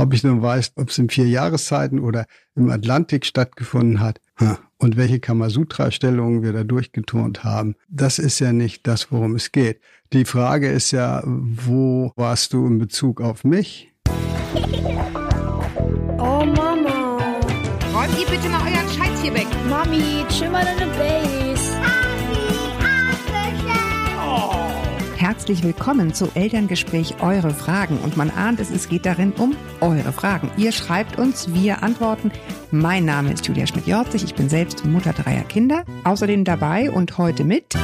Ob ich nun weiß, ob es in vier Jahreszeiten oder im Atlantik stattgefunden hat und welche Kamasutra-Stellungen wir da durchgeturnt haben, das ist ja nicht das, worum es geht. Die Frage ist ja, wo warst du in Bezug auf mich? Oh Mama. Räumt ihr bitte mal euren Scheiß hier weg. Mami, chill mal deine Base. Herzlich willkommen zu Elterngespräch Eure Fragen. Und man ahnt es, es geht darin um eure Fragen. Ihr schreibt uns, wir antworten. Mein Name ist Julia Schmidt-Jorzig. Ich bin selbst Mutter dreier Kinder. Außerdem dabei und heute mit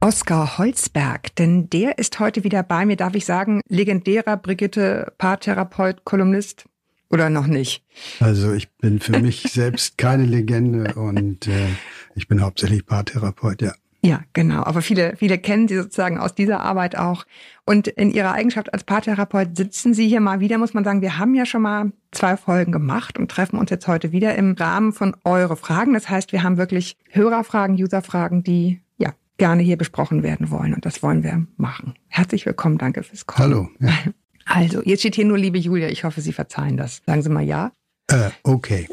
Oskar Holzberg, denn der ist heute wieder bei mir, darf ich sagen, legendärer Brigitte Paartherapeut, Kolumnist oder noch nicht? Also ich bin für mich selbst keine Legende und äh, ich bin hauptsächlich Paartherapeut, ja. Ja, genau. Aber viele, viele kennen Sie sozusagen aus dieser Arbeit auch. Und in Ihrer Eigenschaft als Paartherapeut sitzen Sie hier mal wieder, muss man sagen, wir haben ja schon mal zwei Folgen gemacht und treffen uns jetzt heute wieder im Rahmen von Eure Fragen. Das heißt, wir haben wirklich Hörerfragen, Userfragen, die ja gerne hier besprochen werden wollen. Und das wollen wir machen. Herzlich willkommen. Danke fürs Kommen. Hallo. Ja. Also, jetzt steht hier nur liebe Julia. Ich hoffe, Sie verzeihen das. Sagen Sie mal ja. Äh, okay.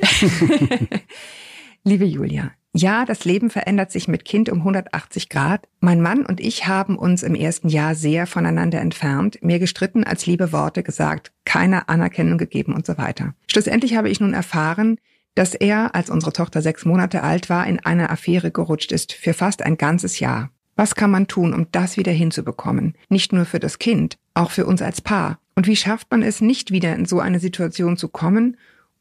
liebe Julia, ja, das Leben verändert sich mit Kind um 180 Grad. Mein Mann und ich haben uns im ersten Jahr sehr voneinander entfernt, mir gestritten als liebe Worte gesagt, keine Anerkennung gegeben und so weiter. Schlussendlich habe ich nun erfahren, dass er, als unsere Tochter sechs Monate alt war, in eine Affäre gerutscht ist für fast ein ganzes Jahr. Was kann man tun, um das wieder hinzubekommen? Nicht nur für das Kind, auch für uns als Paar. Und wie schafft man es, nicht wieder in so eine Situation zu kommen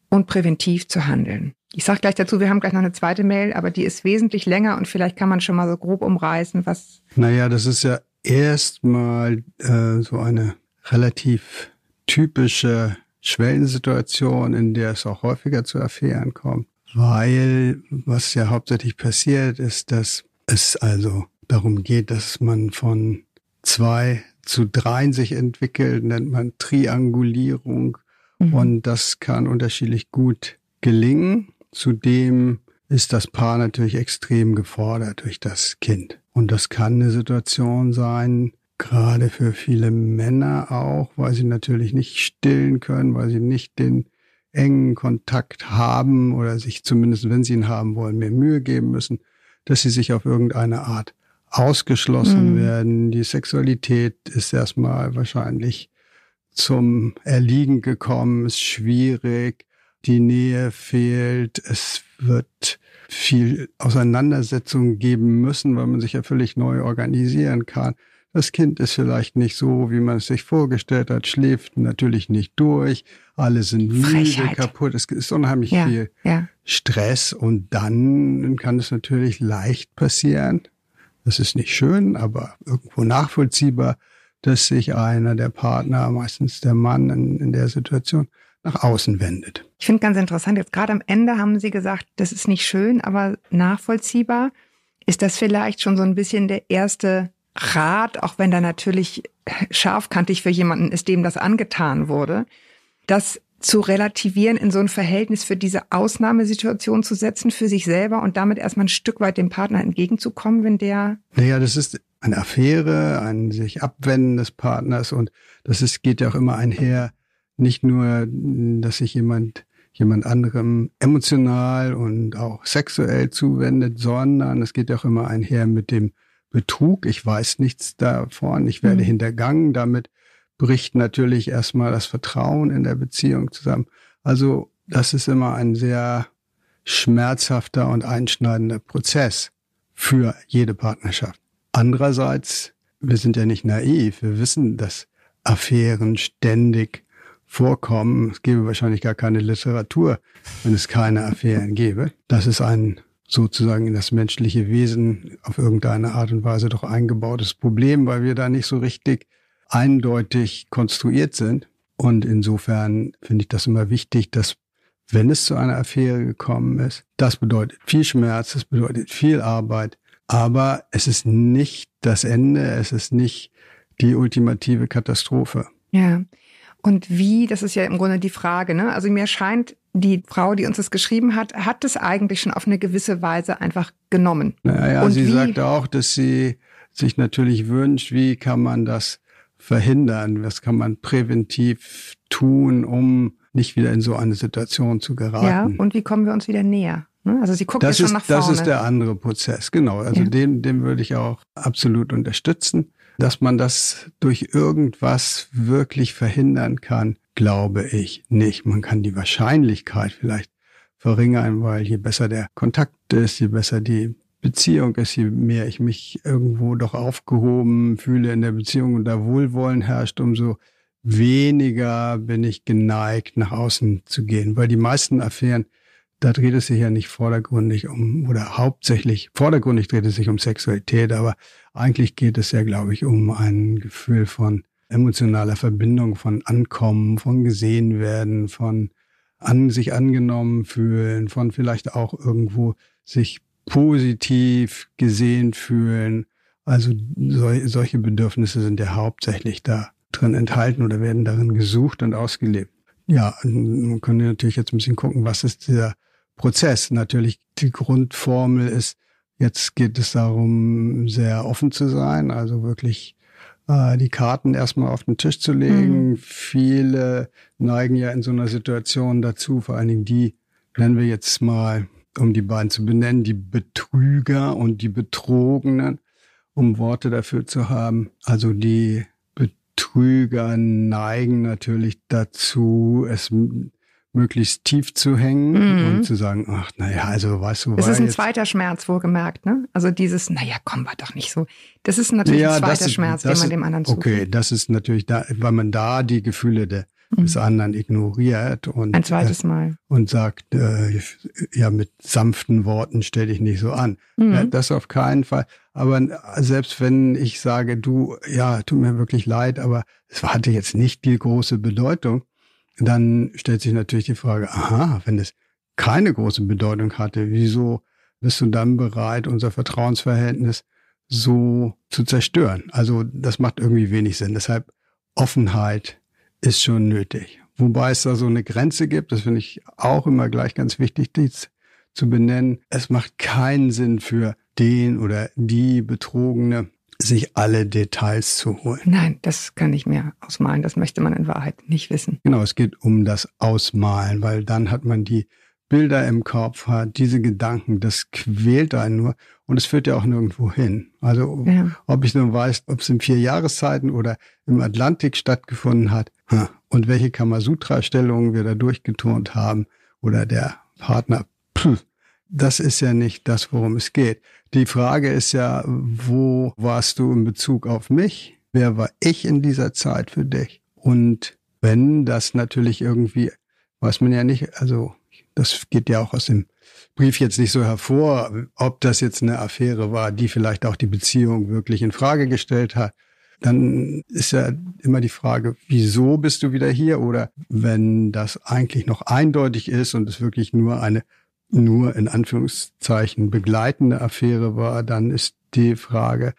und präventiv zu handeln? Ich sage gleich dazu, wir haben gleich noch eine zweite Mail, aber die ist wesentlich länger und vielleicht kann man schon mal so grob umreißen, was. Naja, das ist ja erstmal äh, so eine relativ typische Schwellensituation, in der es auch häufiger zu Affären kommt. Weil was ja hauptsächlich passiert, ist, dass es also darum geht, dass man von zwei zu dreien sich entwickelt, nennt man Triangulierung. Mhm. Und das kann unterschiedlich gut gelingen. Zudem ist das Paar natürlich extrem gefordert durch das Kind. Und das kann eine Situation sein, gerade für viele Männer auch, weil sie natürlich nicht stillen können, weil sie nicht den engen Kontakt haben oder sich zumindest, wenn sie ihn haben wollen, mehr Mühe geben müssen, dass sie sich auf irgendeine Art ausgeschlossen mhm. werden. Die Sexualität ist erstmal wahrscheinlich zum Erliegen gekommen, ist schwierig die Nähe fehlt, es wird viel Auseinandersetzung geben müssen, weil man sich ja völlig neu organisieren kann. Das Kind ist vielleicht nicht so, wie man es sich vorgestellt hat, schläft natürlich nicht durch, alle sind müde, kaputt, es ist unheimlich ja, viel ja. Stress. Und dann kann es natürlich leicht passieren, das ist nicht schön, aber irgendwo nachvollziehbar, dass sich einer der Partner, meistens der Mann in, in der Situation, nach außen wendet. Ich finde ganz interessant, jetzt gerade am Ende haben Sie gesagt, das ist nicht schön, aber nachvollziehbar. Ist das vielleicht schon so ein bisschen der erste Rat, auch wenn da natürlich scharfkantig für jemanden ist, dem das angetan wurde, das zu relativieren, in so ein Verhältnis für diese Ausnahmesituation zu setzen, für sich selber und damit erstmal ein Stück weit dem Partner entgegenzukommen, wenn der. Naja, das ist eine Affäre, ein sich abwenden des Partners und das ist, geht ja auch immer einher nicht nur, dass sich jemand jemand anderem emotional und auch sexuell zuwendet, sondern es geht auch immer einher mit dem Betrug. Ich weiß nichts davon, ich werde mhm. hintergangen. Damit bricht natürlich erstmal das Vertrauen in der Beziehung zusammen. Also das ist immer ein sehr schmerzhafter und einschneidender Prozess für jede Partnerschaft. Andererseits, wir sind ja nicht naiv. Wir wissen, dass Affären ständig vorkommen. Es gäbe wahrscheinlich gar keine Literatur, wenn es keine Affären gäbe. Das ist ein sozusagen in das menschliche Wesen auf irgendeine Art und Weise doch eingebautes Problem, weil wir da nicht so richtig eindeutig konstruiert sind. Und insofern finde ich das immer wichtig, dass wenn es zu einer Affäre gekommen ist, das bedeutet viel Schmerz, das bedeutet viel Arbeit, aber es ist nicht das Ende, es ist nicht die ultimative Katastrophe. Ja. Und wie, das ist ja im Grunde die Frage, ne? Also mir scheint, die Frau, die uns das geschrieben hat, hat es eigentlich schon auf eine gewisse Weise einfach genommen. Naja, Und sie wie? sagt auch, dass sie sich natürlich wünscht, wie kann man das verhindern? Was kann man präventiv tun, um nicht wieder in so eine Situation zu geraten? Ja, und wie kommen wir uns wieder näher? Ne? Also sie guckt das schon ist, nach vorne. Das ist der andere Prozess, genau. Also Ja. den, den würde ich auch absolut unterstützen. Dass man das durch irgendwas wirklich verhindern kann, glaube ich nicht. Man kann die Wahrscheinlichkeit vielleicht verringern, weil je besser der Kontakt ist, je besser die Beziehung ist, je mehr ich mich irgendwo doch aufgehoben fühle in der Beziehung und da Wohlwollen herrscht, umso weniger bin ich geneigt, nach außen zu gehen. Weil die meisten Affären, da dreht es sich ja nicht vordergründig um, oder hauptsächlich, vordergründig dreht es sich um Sexualität, aber eigentlich geht es ja, glaube ich, um ein Gefühl von emotionaler Verbindung, von Ankommen, von gesehen werden, von an sich angenommen fühlen, von vielleicht auch irgendwo sich positiv gesehen fühlen. Also sol solche Bedürfnisse sind ja hauptsächlich da drin enthalten oder werden darin gesucht und ausgelebt. Ja, man könnte natürlich jetzt ein bisschen gucken, was ist dieser Prozess. Natürlich die Grundformel ist, jetzt geht es darum, sehr offen zu sein, also wirklich äh, die Karten erstmal auf den Tisch zu legen. Mhm. Viele neigen ja in so einer Situation dazu, vor allen Dingen die, nennen wir jetzt mal, um die beiden zu benennen, die Betrüger und die Betrogenen, um Worte dafür zu haben. Also die Betrüger neigen natürlich dazu, es möglichst tief zu hängen Mhm. und zu sagen, ach, naja, also weißt du, Es war ist ein jetzt- zweiter Schmerz, wohlgemerkt, ne? Also dieses, naja, komm, war doch nicht so. Das ist natürlich ein zweiter ist- Schmerz, den das man ist- dem anderen zufügt. Okay, das ist natürlich da, weil man da die Gefühle de, des anderen ignoriert und, Mhm. Ein zweites äh, Mal. und sagt, äh, ja, mit sanften Worten stell dich nicht so an. Mhm. Ja, das auf keinen Fall. Aber selbst wenn ich sage, du, ja, tut mir wirklich leid, aber es hatte jetzt nicht die große Bedeutung, dann stellt sich natürlich die Frage, aha, wenn es keine große Bedeutung hatte, wieso bist du dann bereit, unser Vertrauensverhältnis so zu zerstören? Also das macht irgendwie wenig Sinn. Deshalb Offenheit ist schon nötig. Wobei es da so eine Grenze gibt, das finde ich auch immer gleich ganz wichtig, dies zu benennen. Es macht keinen Sinn für den oder die Betrogene, sich alle Details zu holen. Nein, das kann ich mir ausmalen. Das möchte man in Wahrheit nicht wissen. Genau, es geht um das Ausmalen, weil dann hat man die Bilder im Kopf, hat diese Gedanken, das quält einen nur und es führt ja auch nirgendwo hin. Also Ja. ob ich nun weiß, ob es in vier Jahreszeiten oder im Atlantik stattgefunden hat und welche Kamasutra-Stellungen wir da durchgeturnt haben oder der Partner, pff, das ist ja nicht das, worum es geht. Die Frage ist ja, wo warst du in Bezug auf mich? Wer war ich in dieser Zeit für dich? Und wenn das natürlich irgendwie, weiß man ja nicht, also das geht ja auch aus dem Brief jetzt nicht so hervor, ob das jetzt eine Affäre war, die vielleicht auch die Beziehung wirklich in Frage gestellt hat. Dann ist ja immer die Frage, wieso bist du wieder hier? Oder wenn das eigentlich noch eindeutig ist und es wirklich nur eine nur in Anführungszeichen begleitende Affäre war, dann ist die Frage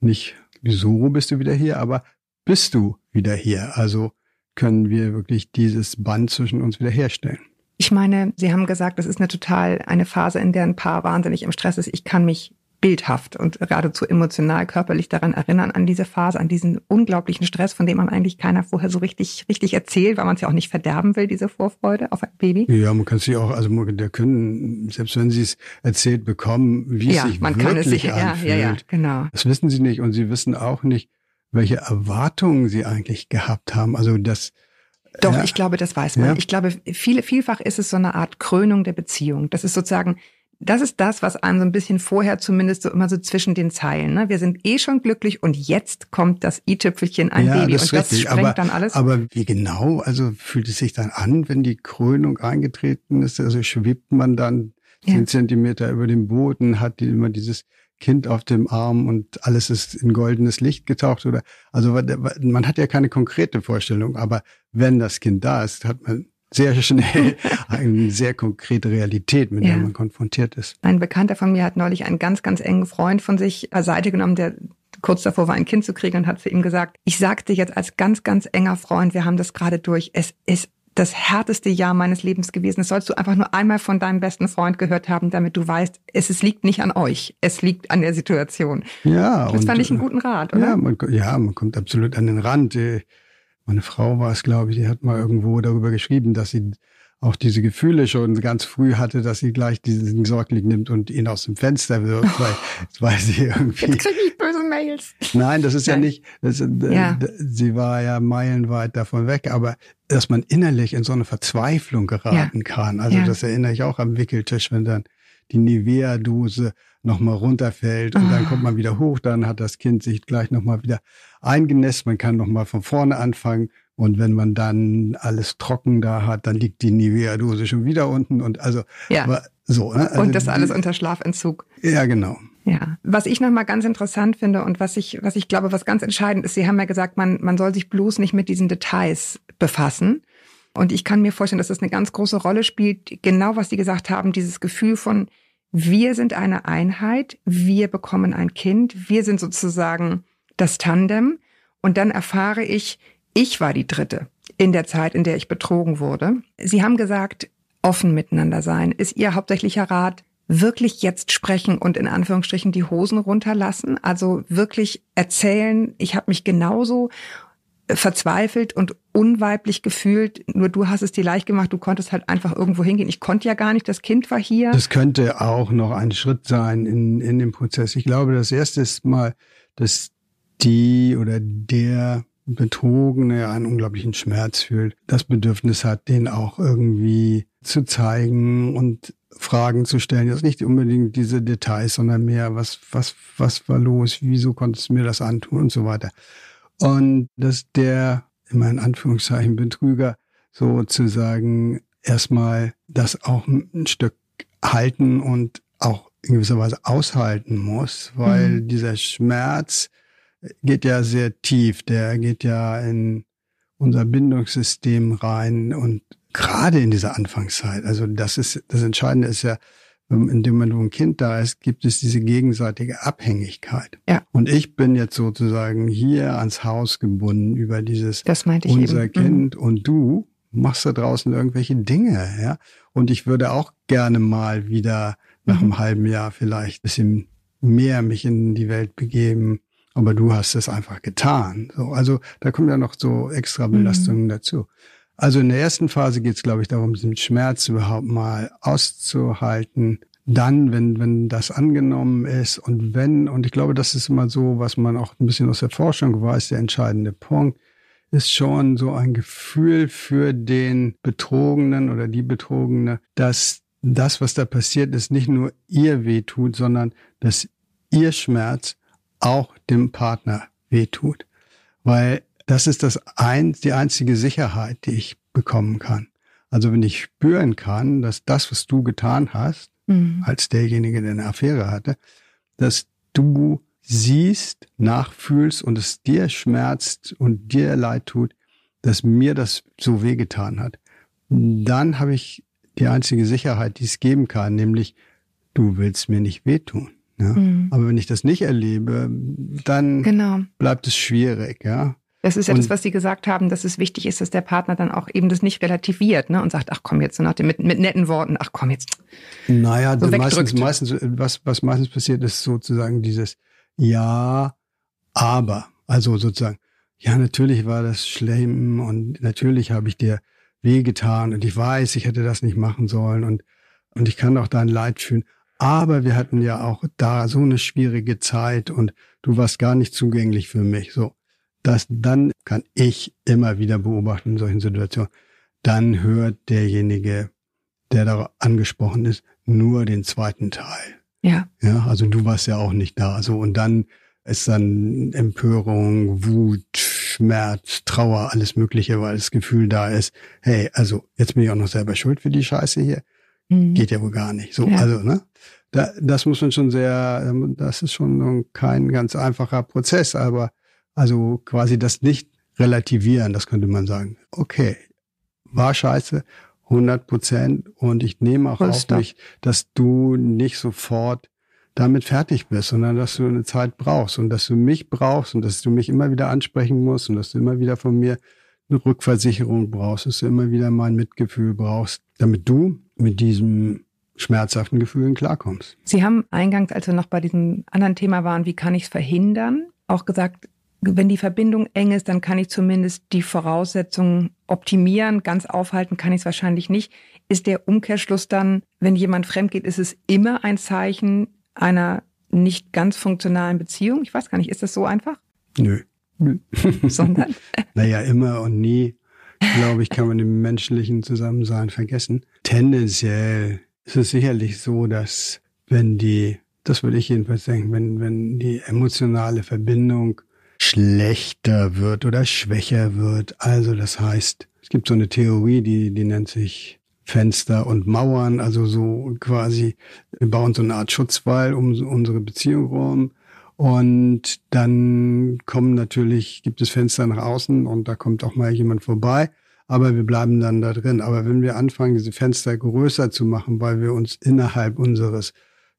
nicht, wieso bist du wieder hier, aber bist du wieder hier? Also können wir wirklich dieses Band zwischen uns wiederherstellen. Ich meine, Sie haben gesagt, das ist eine total eine Phase, in der ein Paar wahnsinnig im Stress ist. Ich kann mich bildhaft und geradezu emotional, körperlich daran erinnern, an diese Phase, an diesen unglaublichen Stress, von dem man eigentlich keiner vorher so richtig, richtig erzählt, weil man es ja auch nicht verderben will, diese Vorfreude auf ein Baby. Ja, man kann sich auch, also man- der können, selbst wenn sie es erzählt bekommen, wie es ja, sich man wirklich kann es sich, ja, anfühlt. ja, ja, genau. Das wissen sie nicht und sie wissen auch nicht, welche Erwartungen sie eigentlich gehabt haben. Also das, Doch, Ja. ich glaube, das weiß man. Ja. Ich glaube, viele, vielfach ist es so eine Art Krönung der Beziehung. Das ist sozusagen, das ist das, was einem so ein bisschen vorher zumindest so immer so zwischen den Zeilen. Ne? Wir sind eh schon glücklich und jetzt kommt das i-Tüpfelchen, ein ja, Baby. das und das richtig. sprengt aber, dann alles. Aber wie genau, also fühlt es sich dann an, wenn die Krönung eingetreten ist? Also schwebt man dann Ja. zehn Zentimeter über dem Boden, hat die immer dieses Kind auf dem Arm und alles ist in goldenes Licht getaucht oder also man hat ja keine konkrete Vorstellung, aber wenn das Kind da ist, hat man sehr schnell eine sehr konkrete Realität, mit Ja. der man konfrontiert ist. Ein Bekannter von mir hat neulich einen ganz, ganz engen Freund von sich beiseite genommen, der kurz davor war, ein Kind zu kriegen und hat zu ihm gesagt, ich sagte jetzt als ganz, ganz enger Freund, wir haben das gerade durch, es ist das härteste Jahr meines Lebens gewesen. Das sollst du einfach nur einmal von deinem besten Freund gehört haben, damit du weißt, es, es liegt nicht an euch, es liegt an der Situation. Ja. Das und, fand ich einen guten Rat, oder? Ja man, ja, man kommt absolut an den Rand. Meine Frau war es, glaube ich, die hat mal irgendwo darüber geschrieben, dass sie auch diese Gefühle schon ganz früh hatte, dass sie gleich diesen Säugling nimmt und ihn aus dem Fenster wirft, weil, weil sie irgendwie. Jetzt krieg ich böse Mails. Nein, das ist ja Nein. nicht. Das, äh, Ja. Sie war ja meilenweit davon weg, aber dass man innerlich in so eine Verzweiflung geraten kann. Also Ja. das erinnere ich auch am Wickeltisch, wenn dann die Nivea-Dose nochmal runterfällt und dann Ah. kommt man wieder hoch, dann hat das Kind sich gleich nochmal wieder eingenässt, man kann nochmal von vorne anfangen und wenn man dann alles trocken da hat, dann liegt die Nivea-Dose schon wieder unten und also Ja. aber so. Ne? Also Und das alles unter Schlafentzug. Ja, genau. Ja, was ich nochmal ganz interessant finde und was ich, was ich glaube, was ganz entscheidend ist, Sie haben ja gesagt, man, man soll sich bloß nicht mit diesen Details befassen. Und ich kann mir vorstellen, dass das eine ganz große Rolle spielt, genau was Sie gesagt haben, dieses Gefühl von, wir sind eine Einheit, wir bekommen ein Kind, wir sind sozusagen das Tandem. Und dann erfahre ich, ich war die Dritte in der Zeit, in der ich betrogen wurde. Sie haben gesagt, offen miteinander sein ist Ihr hauptsächlicher Rat. Wirklich jetzt sprechen und in Anführungsstrichen die Hosen runterlassen. Also wirklich erzählen, ich habe mich genauso verzweifelt und unweiblich gefühlt. Nur du hast es dir leicht gemacht, du konntest halt einfach irgendwo hingehen. Ich konnte ja gar nicht, das Kind war hier. Das könnte auch noch ein Schritt sein in, in dem Prozess. Ich glaube, das erste ist mal, dass die oder der Betrogene einen unglaublichen Schmerz fühlt, das Bedürfnis hat, den auch irgendwie zu zeigen und Fragen zu stellen. Jetzt nicht unbedingt diese Details, sondern mehr, was, was, was war los, wieso konntest du mir das antun und so weiter. Und dass der, immer in Anführungszeichen, Betrüger sozusagen erstmal das auch ein Stück halten und auch in gewisser Weise aushalten muss, weil Mhm. dieser Schmerz geht ja sehr tief, der geht ja in unser Bindungssystem rein und gerade in dieser Anfangszeit, also das ist, das Entscheidende ist ja, in dem Moment, wo ein Kind da ist, gibt es diese gegenseitige Abhängigkeit. Ja. Und ich bin jetzt sozusagen hier ans Haus gebunden über dieses Das meinte ich unser eben. Kind und du machst da draußen irgendwelche Dinge, ja. Und ich würde auch gerne mal wieder nach Mhm. einem halben Jahr vielleicht ein bisschen mehr mich in die Welt begeben. Aber du hast es einfach getan. So, also da kommen ja noch so extra Belastungen dazu. Also in der ersten Phase geht es, glaube ich, darum, diesen Schmerz überhaupt mal auszuhalten. Dann, wenn, wenn das angenommen ist und wenn, und ich glaube, das ist immer so, was man auch ein bisschen aus der Forschung weiß, der entscheidende Punkt, ist schon so ein Gefühl für den Betrogenen oder die Betrogene, dass das, was da passiert ist, nicht nur ihr wehtut, sondern dass ihr Schmerz auch dem Partner wehtut. Weil das ist das ein, die einzige Sicherheit, die ich bekommen kann. Also wenn ich spüren kann, dass das, was du getan hast, Mhm. als derjenige, der eine Affäre hatte, dass du siehst, nachfühlst und es dir schmerzt und dir leid tut, dass mir das so wehgetan hat. Dann habe ich die einzige Sicherheit, die es geben kann, nämlich du willst mir nicht wehtun. Ja? Mhm. Aber wenn ich das nicht erlebe, dann Genau. bleibt es schwierig, ja. Das ist ja Und- das, was Sie gesagt haben, dass es wichtig ist, dass der Partner dann auch eben das nicht relativiert ne, und sagt, ach komm jetzt, so nach dem, mit, mit netten Worten, ach komm jetzt. Naja, So meistens, wegdrückt. meistens, was, was meistens passiert, ist sozusagen dieses Ja, aber. Also sozusagen, ja, natürlich war das schlimm und natürlich habe ich dir wehgetan und ich weiß, ich hätte das nicht machen sollen und, und ich kann auch dein Leid fühlen. Aber wir hatten ja auch da so eine schwierige Zeit und du warst gar nicht zugänglich für mich. So, das dann kann ich immer wieder beobachten in solchen Situationen. Dann hört derjenige, der da angesprochen ist, nur den zweiten Teil. Ja, Ja, also du warst ja auch nicht da. So und dann ist dann Empörung, Wut, Schmerz, Trauer, alles Mögliche, weil das Gefühl da ist, hey, also jetzt bin ich auch noch selber schuld für die Scheiße hier. Mhm. Geht ja wohl gar nicht. So, Ja. also, ne? Da, das muss man schon sehr, das ist schon kein ganz einfacher Prozess, aber also quasi das nicht relativieren, das könnte man sagen. Okay, war scheiße, 100 Prozent und ich nehme auch auf mich, dass du nicht sofort damit fertig bist, sondern dass du eine Zeit brauchst und dass du mich brauchst und dass du mich immer wieder ansprechen musst und dass du immer wieder von mir eine Rückversicherung brauchst, dass du immer wieder mal ein Mitgefühl brauchst, damit du mit diesem schmerzhaften Gefühlen klarkommst. Sie haben eingangs, als wir noch bei diesem anderen Thema waren, wie kann ich es verhindern, auch gesagt, wenn die Verbindung eng ist, dann kann ich zumindest die Voraussetzungen optimieren. Ganz aufhalten kann ich es wahrscheinlich nicht. Ist der Umkehrschluss dann, wenn jemand fremd geht, ist es immer ein Zeichen einer nicht ganz funktionalen Beziehung? Ich weiß gar nicht, ist das so einfach? Nö. Sondern? naja, immer und nie, glaube ich, kann man im menschlichen Zusammensein vergessen. Tendenziell ist es sicherlich so, dass wenn die, das würde ich jedenfalls denken, wenn, wenn die emotionale Verbindung schlechter wird oder schwächer wird, also das heißt, es gibt so eine Theorie, die, die nennt sich Fenster und Mauern, also so quasi, wir bauen so eine Art Schutzwall um unsere Beziehung rum. Und dann kommen natürlich, gibt es Fenster nach außen und da kommt auch mal jemand vorbei, aber wir bleiben dann da drin. Aber wenn wir anfangen, diese Fenster größer zu machen, weil wir uns innerhalb unseres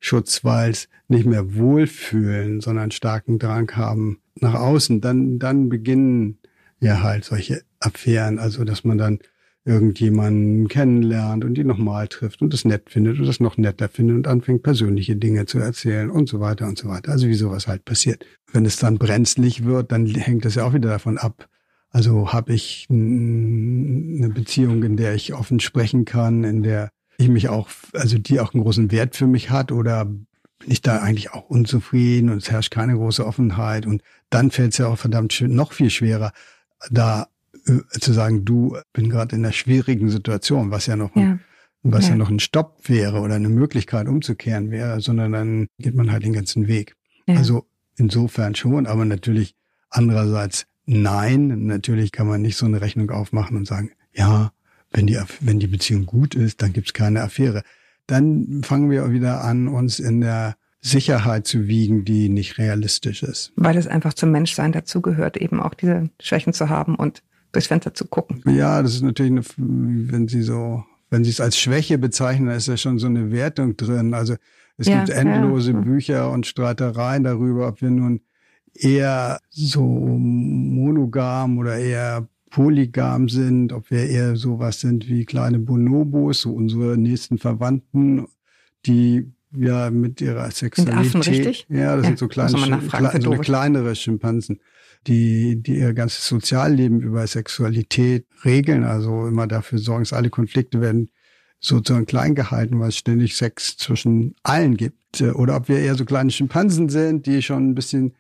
Schutzwalls nicht mehr wohlfühlen, sondern starken Drang haben nach außen, dann, dann beginnen ja halt solche Affären, also dass man dann irgendjemanden kennenlernt und ihn nochmal trifft und es nett findet und es noch netter findet und anfängt persönliche Dinge zu erzählen und so weiter und so weiter. Also wie sowas halt passiert. Wenn es dann brenzlig wird, dann hängt das ja auch wieder davon ab. Also habe ich eine Beziehung, in der ich offen sprechen kann, in der ich mich auch, also die auch einen großen Wert für mich hat oder bin ich da eigentlich auch unzufrieden und es herrscht keine große Offenheit und dann fällt es ja auch verdammt noch viel schwerer, da äh, zu sagen, du bin gerade in einer schwierigen Situation, was ja noch ein, ja. was ja. ja. noch ein Stopp wäre oder eine Möglichkeit umzukehren wäre, sondern dann geht man halt den ganzen Weg. Ja. Also insofern schon, aber natürlich andererseits nein, natürlich kann man nicht so eine Rechnung aufmachen und sagen, ja, wenn die, wenn die Beziehung gut ist, dann gibt's keine Affäre. Dann fangen wir wieder an, uns in der Sicherheit zu wiegen, die nicht realistisch ist. Weil es einfach zum Menschsein dazugehört, eben auch diese Schwächen zu haben und durchs Fenster zu gucken. Ja, das ist natürlich, eine, wenn Sie so, wenn Sie es als Schwäche bezeichnen, da ist ja schon so eine Wertung drin. Also es ja, gibt endlose ja. Bücher und Streitereien darüber, ob wir nun eher so monogam oder eher polygam sind, ob wir eher sowas sind wie kleine Bonobos, so unsere nächsten Verwandten, die ja mit ihrer Sexualität. Affen, richtig? Ja, das ja, sind so kleine, kle so kleinere Schimpansen die, die ihr ganzes Sozialleben über Sexualität regeln, also immer dafür sorgen, dass alle Konflikte werden sozusagen klein gehalten, weil es ständig Sex zwischen allen gibt. Oder ob wir eher so kleine Schimpansen sind, die schon ein bisschen,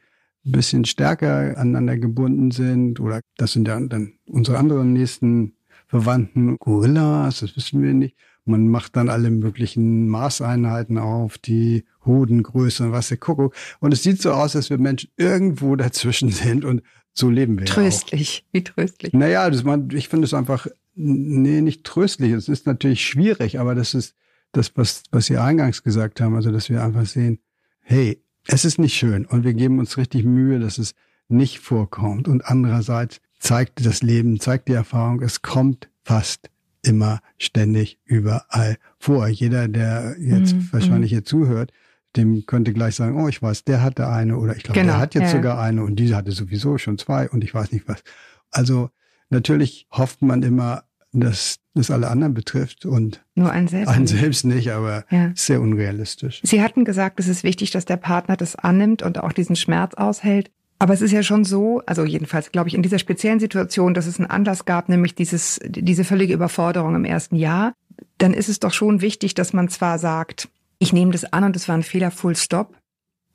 ein bisschen stärker aneinander gebunden sind. Oder das sind ja dann unsere anderen nächsten Verwandten, Gorillas, das wissen wir nicht. Man macht dann alle möglichen Maßeinheiten auf, die Hodengröße und was der Kuckuck. Und es sieht so aus, als wir Menschen irgendwo dazwischen sind und so leben wir. Tröstlich, ja wie tröstlich. Naja, das, man, ich finde es einfach, nee, nicht tröstlich. Es ist natürlich schwierig, aber das ist das, was, was Sie eingangs gesagt haben, also dass wir einfach sehen, hey, es ist nicht schön und wir geben uns richtig Mühe, dass es nicht vorkommt. Und andererseits zeigt das Leben, zeigt die Erfahrung, es kommt fast immer ständig überall vor. Jeder, der jetzt mhm. wahrscheinlich hier zuhört, dem könnte gleich sagen, oh, ich weiß, der hatte eine oder ich glaube, genau. der hat jetzt ja. sogar eine und diese hatte sowieso schon zwei und ich weiß nicht was. Also natürlich hofft man immer, dass das alle anderen betrifft und nur einen selbst, einen selbst nicht, aber ja. sehr unrealistisch. Sie hatten gesagt, es ist wichtig, dass der Partner das annimmt und auch diesen Schmerz aushält. Aber es ist ja schon so, also jedenfalls glaube ich in dieser speziellen Situation, dass es einen Anlass gab, nämlich dieses, diese völlige Überforderung im ersten Jahr. Dann ist es doch schon wichtig, dass man zwar sagt, ich nehme das an und es war ein Fehler, full stop.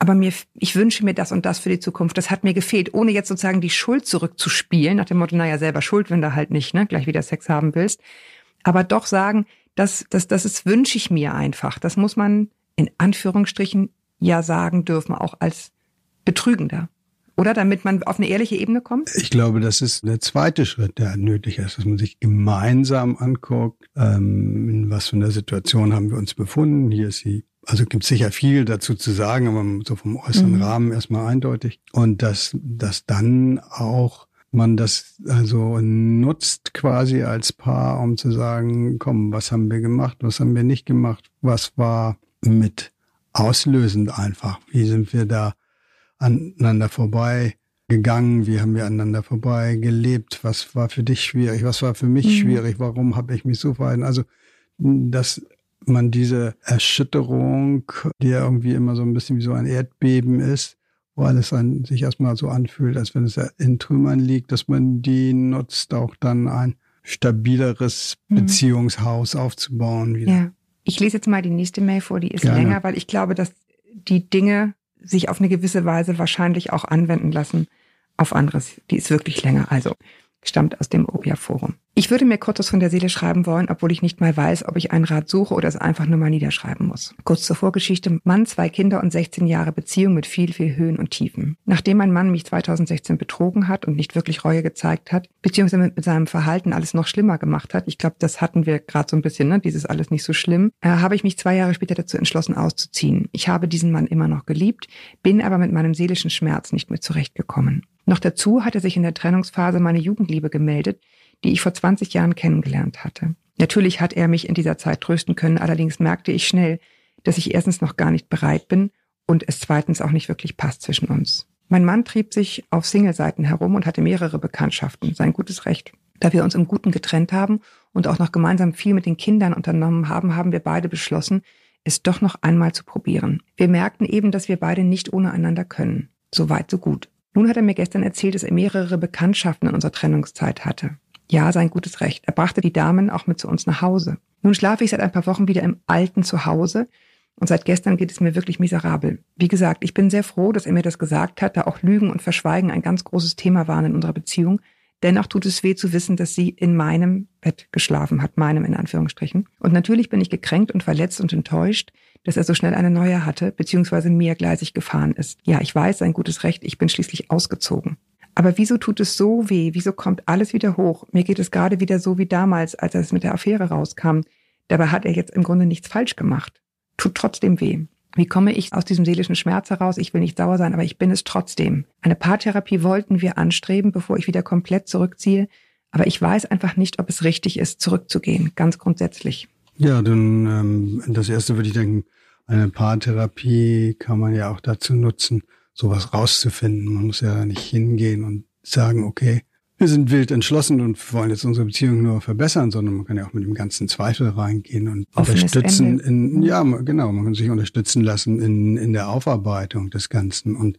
Aber mir, ich wünsche mir das und das für die Zukunft. Das hat mir gefehlt, ohne jetzt sozusagen die Schuld zurückzuspielen, nach dem Motto, naja, selber schuld, wenn du halt nicht, ne, gleich wieder Sex haben willst. Aber doch sagen, das, das, das ist, wünsche ich mir einfach. Das muss man in Anführungsstrichen ja sagen dürfen, auch als Betrügender. Oder damit man auf eine ehrliche Ebene kommt? Ich glaube, das ist der zweite Schritt, der nötig ist, dass man sich gemeinsam anguckt, ähm, in was für einer Situation haben wir uns befunden. Hier ist sie also gibt sicher viel dazu zu sagen, aber so vom äußeren mhm. Rahmen erstmal eindeutig. Und dass, dass dann auch man das also nutzt quasi als Paar, um zu sagen, komm, was haben wir gemacht, was haben wir nicht gemacht, was war mit auslösend einfach, wie sind wir da aneinander vorbei gegangen? Wie haben wir aneinander vorbei gelebt? Was war für dich schwierig? Was war für mich Mhm. schwierig? Warum habe ich mich so verhalten? Also, dass man diese Erschütterung, die ja irgendwie immer so ein bisschen wie so ein Erdbeben ist, wo alles an, sich erstmal so anfühlt, als wenn es in Trümmern liegt, dass man die nutzt, auch dann ein stabileres Mhm. Beziehungshaus aufzubauen wieder. Ja. Ich lese jetzt mal die nächste Mail vor, die ist Gerne. länger, weil ich glaube, dass die Dinge sich auf eine gewisse Weise wahrscheinlich auch anwenden lassen auf anderes. Die ist wirklich länger. Also stammt aus dem Obia-Forum. Ich würde mir kurz was von der Seele schreiben wollen, obwohl ich nicht mal weiß, ob ich einen Rat suche oder es einfach nur mal niederschreiben muss. Kurz zur Vorgeschichte. Mann, zwei Kinder und 16 Jahre Beziehung mit viel, viel Höhen und Tiefen. Nachdem mein Mann mich 2016 betrogen hat und nicht wirklich Reue gezeigt hat, beziehungsweise mit, seinem Verhalten alles noch schlimmer gemacht hat, ich glaube, das hatten wir gerade so ein bisschen, ne? dieses alles nicht so schlimm, äh, habe ich mich zwei Jahre später dazu entschlossen, auszuziehen. Ich habe diesen Mann immer noch geliebt, bin aber mit meinem seelischen Schmerz nicht mehr zurechtgekommen. Noch dazu hatte sich in der Trennungsphase meine Jugendliebe gemeldet, die ich vor 20 Jahren kennengelernt hatte. Natürlich hat er mich in dieser Zeit trösten können, allerdings merkte ich schnell, dass ich erstens noch gar nicht bereit bin und es zweitens auch nicht wirklich passt zwischen uns. Mein Mann trieb sich auf Single-Seiten herum und hatte mehrere Bekanntschaften, sein gutes Recht. Da wir uns im Guten getrennt haben und auch noch gemeinsam viel mit den Kindern unternommen haben, haben wir beide beschlossen, es doch noch einmal zu probieren. Wir merkten eben, dass wir beide nicht ohne einander können. So weit, so gut. Nun hat er mir gestern erzählt, dass er mehrere Bekanntschaften in unserer Trennungszeit hatte. Ja, sein gutes Recht. Er brachte die Damen auch mit zu uns nach Hause. Nun schlafe ich seit ein paar Wochen wieder im alten Zuhause und seit gestern geht es mir wirklich miserabel. Wie gesagt, ich bin sehr froh, dass er mir das gesagt hat, da auch Lügen und Verschweigen ein ganz großes Thema waren in unserer Beziehung. Dennoch tut es weh zu wissen, dass sie in meinem Bett geschlafen hat, meinem in Anführungsstrichen. Und natürlich bin ich gekränkt und verletzt und enttäuscht, dass er so schnell eine neue hatte, beziehungsweise mir gleisig gefahren ist. Ja, ich weiß, sein gutes Recht, ich bin schließlich ausgezogen. Aber wieso tut es so weh? Wieso kommt alles wieder hoch? Mir geht es gerade wieder so wie damals, als es mit der Affäre rauskam. Dabei hat er jetzt im Grunde nichts falsch gemacht. Tut trotzdem weh. Wie komme ich aus diesem seelischen Schmerz heraus? Ich will nicht sauer sein, aber ich bin es trotzdem. Eine Paartherapie wollten wir anstreben, bevor ich wieder komplett zurückziehe. Aber ich weiß einfach nicht, ob es richtig ist, zurückzugehen, ganz grundsätzlich. Ja, dann ähm, das erste würde ich denken, eine Paartherapie kann man ja auch dazu nutzen, sowas rauszufinden. Man muss ja nicht hingehen und sagen, okay, wir sind wild entschlossen und wollen jetzt unsere Beziehung nur verbessern, sondern man kann ja auch mit dem ganzen Zweifel reingehen und Offenes unterstützen Ende. in, ja, ma- genau, man kann sich unterstützen lassen in, in der Aufarbeitung des Ganzen. Und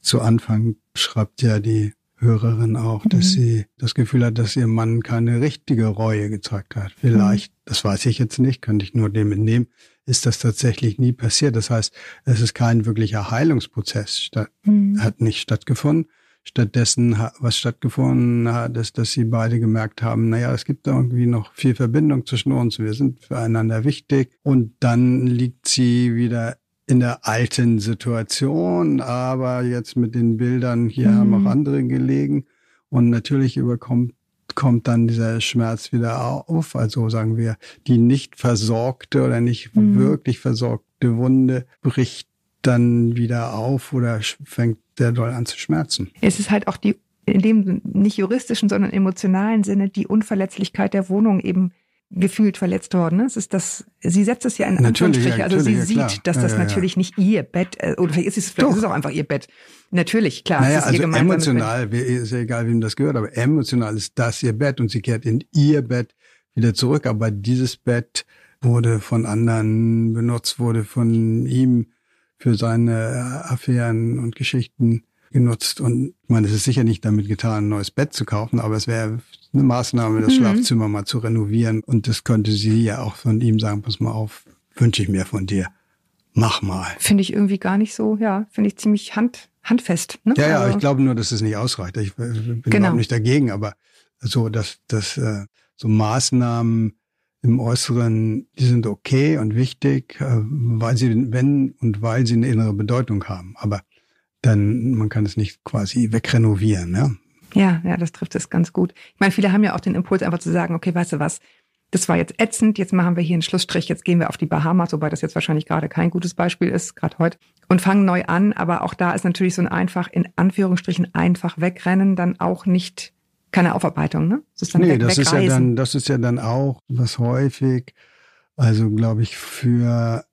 zu Anfang schreibt ja die Hörerin auch, dass Mhm. sie das Gefühl hat, dass ihr Mann keine richtige Reue gezeigt hat. Vielleicht, das weiß ich jetzt nicht, könnte ich nur dem entnehmen, ist das tatsächlich nie passiert. Das heißt, es ist kein wirklicher Heilungsprozess, statt, hat nicht stattgefunden. Stattdessen, was stattgefunden hat, ist, dass sie beide gemerkt haben, naja, es gibt irgendwie noch viel Verbindung zwischen uns, wir sind füreinander wichtig. Und dann liegt sie wieder in der alten Situation, aber jetzt mit den Bildern, hier Mhm. haben auch andere gelegen. Und natürlich überkommt kommt dann dieser Schmerz wieder auf. Also sagen wir, die nicht versorgte oder nicht Mhm. wirklich versorgte Wunde bricht dann wieder auf oder fängt sehr doll an zu schmerzen. Es ist halt auch die, in dem nicht juristischen, sondern emotionalen Sinne, die Unverletzlichkeit der Wohnung eben gefühlt verletzt worden. ne? Es ist das, sie setzt es ja in Anführungsstriche, ja, also sie ja, sieht, dass Ja, das natürlich nicht ihr Bett, äh, oder vielleicht ist es, vielleicht Doch. ist es auch einfach ihr Bett. Natürlich, klar. naja, es ist also emotional, ist ja egal, wem das gehört, aber emotional ist das ihr Bett und sie kehrt in ihr Bett wieder zurück. Aber dieses Bett wurde von anderen benutzt, wurde von ihm für seine Affären und Geschichten genutzt. Und ich meine, es ist sicher nicht damit getan, ein neues Bett zu kaufen, aber es wäre eine Maßnahme, das Mhm. Schlafzimmer mal zu renovieren. Und das könnte sie ja auch von ihm sagen, pass mal auf, wünsche ich mir von dir. Mach mal. Finde ich irgendwie gar nicht so, ja, finde ich ziemlich hand, handfest. Ne? Ja, ja, Also- ich glaube nur, dass es nicht ausreicht. Ich äh, bin Genau. überhaupt nicht dagegen, aber so, dass, dass äh, so Maßnahmen im Äußeren, die sind okay und wichtig, äh, weil sie, wenn und weil sie eine innere Bedeutung haben. Aber dann, man kann es nicht quasi wegrenovieren, ja. Ja, ja, das trifft es ganz gut. Ich meine, viele haben ja auch den Impuls, einfach zu sagen, okay, weißt du was, das war jetzt ätzend, jetzt machen wir hier einen Schlussstrich, jetzt gehen wir auf die Bahamas, wobei das jetzt wahrscheinlich gerade kein gutes Beispiel ist, gerade heute, und fangen neu an. Aber auch da ist natürlich so ein einfach, in Anführungsstrichen, einfach wegrennen, dann auch nicht keine Aufarbeitung, ne? Das ist dann Nee, weg, das ist ja dann, das ist ja dann auch was häufig, also glaube ich, für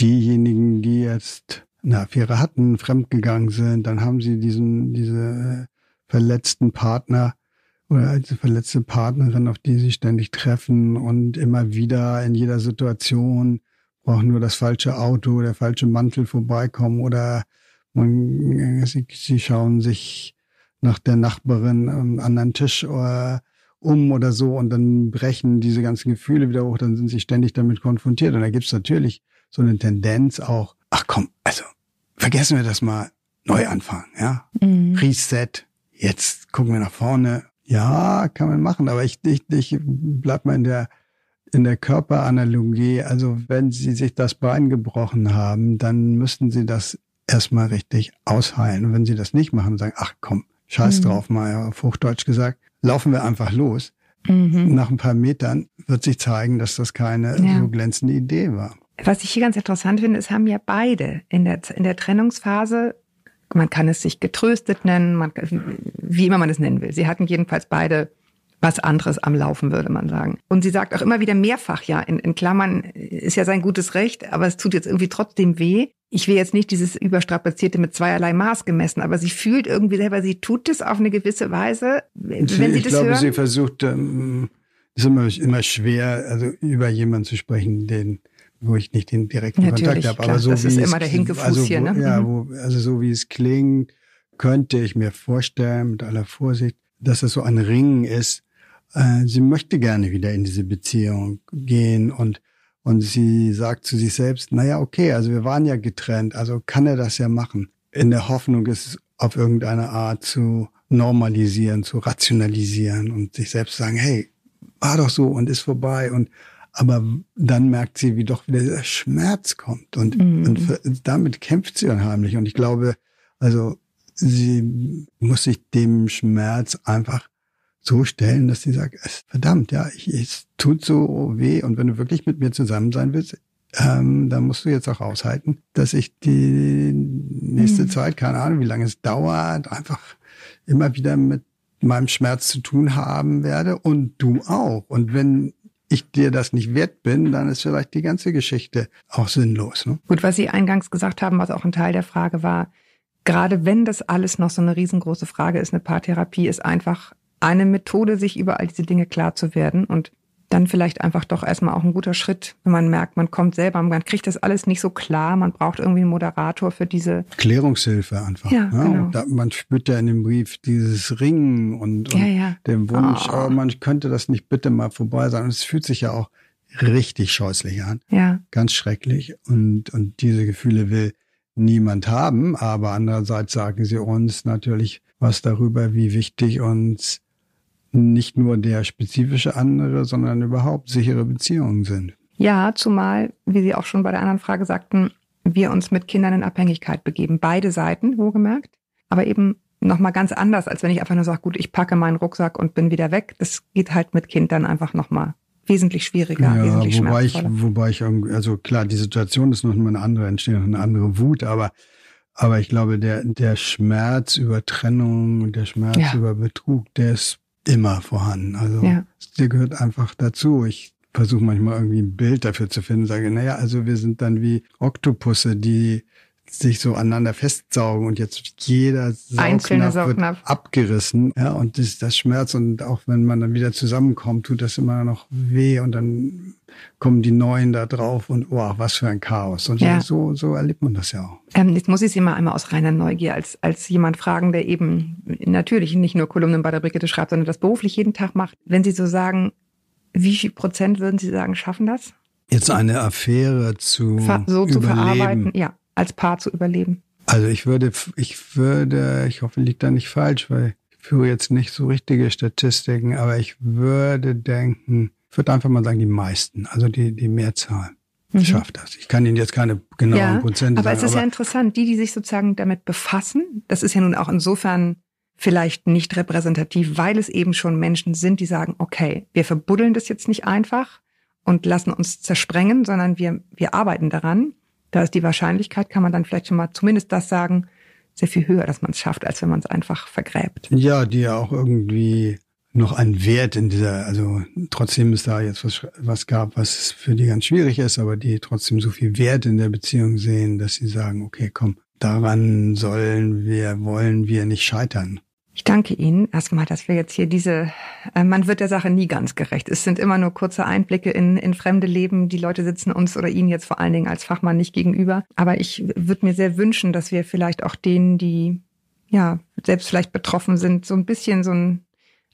diejenigen, die jetzt eine Affäre hatten, fremdgegangen sind, dann haben sie diesen, diese verletzten Partner oder als verletzte Partnerin, auf die sie ständig treffen und immer wieder in jeder Situation brauchen nur das falsche Auto, der falsche Mantel vorbeikommen oder man, sie, sie schauen sich nach der Nachbarin am anderen Tisch oder äh, um oder so und dann brechen diese ganzen Gefühle wieder hoch, dann sind sie ständig damit konfrontiert. Und da gibt's natürlich so eine Tendenz auch, ach komm, also vergessen wir das mal, neu anfangen, ja. Mhm. Reset, jetzt gucken wir nach vorne. Ja, kann man machen, aber ich, ich, ich bleib mal in der in der Körperanalogie, also wenn Sie sich das Bein gebrochen haben, dann müssten Sie das erstmal richtig ausheilen. Und wenn Sie das nicht machen, sagen, ach komm, scheiß mhm. drauf, mal auf Hochdeutsch gesagt, laufen wir einfach los. Mhm. Nach ein paar Metern wird sich zeigen, dass das keine ja. so glänzende Idee war. Was ich hier ganz interessant finde, es haben ja beide in der, in der Trennungsphase, man kann es sich getröstet nennen, man, wie immer man es nennen will. Sie hatten jedenfalls beide was anderes am Laufen, würde man sagen. Und sie sagt auch immer wieder mehrfach, ja, in, in Klammern ist ja sein gutes Recht, aber es tut jetzt irgendwie trotzdem weh. Ich will jetzt nicht dieses Überstrapazierte mit zweierlei Maß gemessen, aber sie fühlt irgendwie selber, sie tut es auf eine gewisse Weise. Wenn sie ich das glaube, hören. sie versucht, ähm, ist immer, immer schwer, also über jemanden zu sprechen, den wo ich nicht den direkten Natürlich, Kontakt habe. Aber so das wie ist es, immer der Hinkefuß also, hier, ne? Ja, Mhm. wo, also so wie es klingt, könnte ich mir vorstellen, mit aller Vorsicht, dass es so ein Ringen ist. Äh, sie möchte gerne wieder in diese Beziehung gehen und und sie sagt zu sich selbst, naja, okay, also wir waren ja getrennt, also kann er das ja machen. In der Hoffnung, es auf irgendeine Art zu normalisieren, zu rationalisieren und sich selbst sagen, hey, war doch so und ist vorbei und aber dann merkt sie, wie doch wieder der Schmerz kommt und, Mhm. und damit kämpft sie unheimlich und ich glaube, also sie muss sich dem Schmerz einfach so stellen, dass sie sagt, es, verdammt, ja, ich, es tut so weh und wenn du wirklich mit mir zusammen sein willst, ähm, dann musst du jetzt auch aushalten, dass ich die nächste Mhm. Zeit, keine Ahnung, wie lange es dauert, einfach immer wieder mit meinem Schmerz zu tun haben werde und du auch. Und wenn ich dir das nicht wert bin, dann ist vielleicht die ganze Geschichte auch sinnlos. Ne? Gut, was Sie eingangs gesagt haben, was auch ein Teil der Frage war, gerade wenn das alles noch so eine riesengroße Frage ist, eine Paartherapie ist einfach eine Methode, sich über all diese Dinge klar zu werden und dann vielleicht einfach doch erstmal auch ein guter Schritt, wenn man merkt, man kommt selber, man kriegt das alles nicht so klar, man braucht irgendwie einen Moderator für diese, Klärungshilfe einfach. Ja, genau. Und da, man spürt ja in dem Brief dieses Ringen und, und Ja, ja. den Wunsch, Oh. oh. man könnte das nicht bitte mal vorbei sein. Und es fühlt sich ja auch richtig scheußlich an. ja, Ganz schrecklich. Und, und diese Gefühle will niemand haben. Aber andererseits sagen sie uns natürlich was darüber, wie wichtig uns nicht nur der spezifische andere, sondern überhaupt sichere Beziehungen sind. Ja, zumal, wie Sie auch schon bei der anderen Frage sagten, wir uns mit Kindern in Abhängigkeit begeben. Beide Seiten, wohlgemerkt. Aber eben nochmal ganz anders, als wenn ich einfach nur sage, gut, ich packe meinen Rucksack und bin wieder weg. Das geht halt mit Kind dann einfach nochmal wesentlich schwieriger, wesentlich wobei ich, wobei ich also klar, die Situation ist noch mal eine andere, entsteht noch eine andere Wut, aber, aber ich glaube, der, der Schmerz über Trennung und der Schmerz Ja. über Betrug, der ist immer vorhanden. Also, Ja. der gehört einfach dazu. Ich versuche manchmal irgendwie ein Bild dafür zu finden, sage, naja, also wir sind dann wie Oktopusse, die sich so aneinander festsaugen und jetzt jeder Saugnapf wird abgerissen, ja, und das, das Schmerz und auch wenn man dann wieder zusammenkommt, tut das immer noch weh und dann kommen die Neuen da drauf und wow, was für ein Chaos. Und Ja. so, so erlebt man das ja auch. Ähm, jetzt muss ich Sie mal einmal aus reiner Neugier als, als jemand fragen, der eben natürlich nicht nur Kolumnen bei der Brigitte schreibt, sondern das beruflich jeden Tag macht. Wenn Sie so sagen, wie viel Prozent würden Sie sagen, schaffen das? Jetzt eine Affäre zu so zu überleben. verarbeiten, ja, als Paar zu überleben. Also ich würde, ich würde, ich hoffe, liegt da nicht falsch, weil ich führe jetzt nicht so richtige Statistiken, aber ich würde denken, ich würde einfach mal sagen, die meisten, also die, die Mehrzahl schafft das. Ich kann Ihnen jetzt keine genauen Mhm. ja, Prozente aber sagen. es ist ja interessant, die, die sich sozusagen damit befassen, das ist ja nun auch insofern vielleicht nicht repräsentativ, weil es eben schon Menschen sind, die sagen, okay, wir verbuddeln das jetzt nicht einfach und lassen uns zersprengen, sondern wir, wir arbeiten daran. Da ist die Wahrscheinlichkeit, kann man dann vielleicht schon mal zumindest das sagen, sehr viel höher, dass man es schafft, als wenn man es einfach vergräbt. Ja, die ja auch irgendwie noch einen Wert in dieser, also trotzdem ist da jetzt was, was gab, was für die ganz schwierig ist, aber die trotzdem so viel Wert in der Beziehung sehen, dass sie sagen, okay, komm, daran sollen wir, wollen wir nicht scheitern. Ich danke Ihnen erstmal, dass wir jetzt hier diese, äh, man wird der Sache nie ganz gerecht. Es sind immer nur kurze Einblicke in, in fremde Leben. Die Leute sitzen uns oder Ihnen jetzt vor allen Dingen als Fachmann nicht gegenüber. Aber ich würde mir sehr wünschen, dass wir vielleicht auch denen, die ja selbst vielleicht betroffen sind, so ein bisschen so ein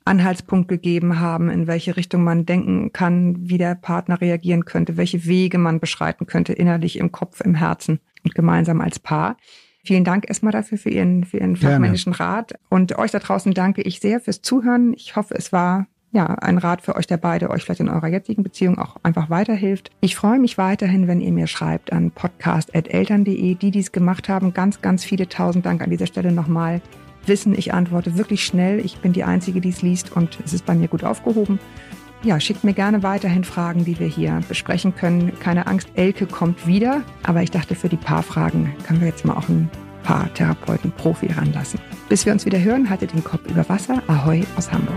Anhaltspunkt gegeben haben, in welche Richtung man denken kann, wie der Partner reagieren könnte, welche Wege man beschreiten könnte, innerlich im Kopf, im Herzen und gemeinsam als Paar. Vielen Dank erstmal dafür für Ihren, für Ihren fachmännischen Rat. Und euch da draußen danke ich sehr fürs Zuhören. Ich hoffe, es war ja, ein Rat für euch, der beide euch vielleicht in eurer jetzigen Beziehung auch einfach weiterhilft. Ich freue mich weiterhin, wenn ihr mir schreibt an podcast.eltern.de. Die, die es gemacht haben, ganz, ganz viele tausend Dank an dieser Stelle nochmal wissen, ich antworte wirklich schnell. Ich bin die Einzige, die es liest und es ist bei mir gut aufgehoben. Ja, schickt mir gerne weiterhin Fragen, die wir hier besprechen können. Keine Angst, Elke kommt wieder. Aber ich dachte, für die paar Fragen können wir jetzt mal auch ein paar Therapeuten Profi ranlassen. Bis wir uns wieder hören, haltet den Kopf über Wasser. Ahoi aus Hamburg.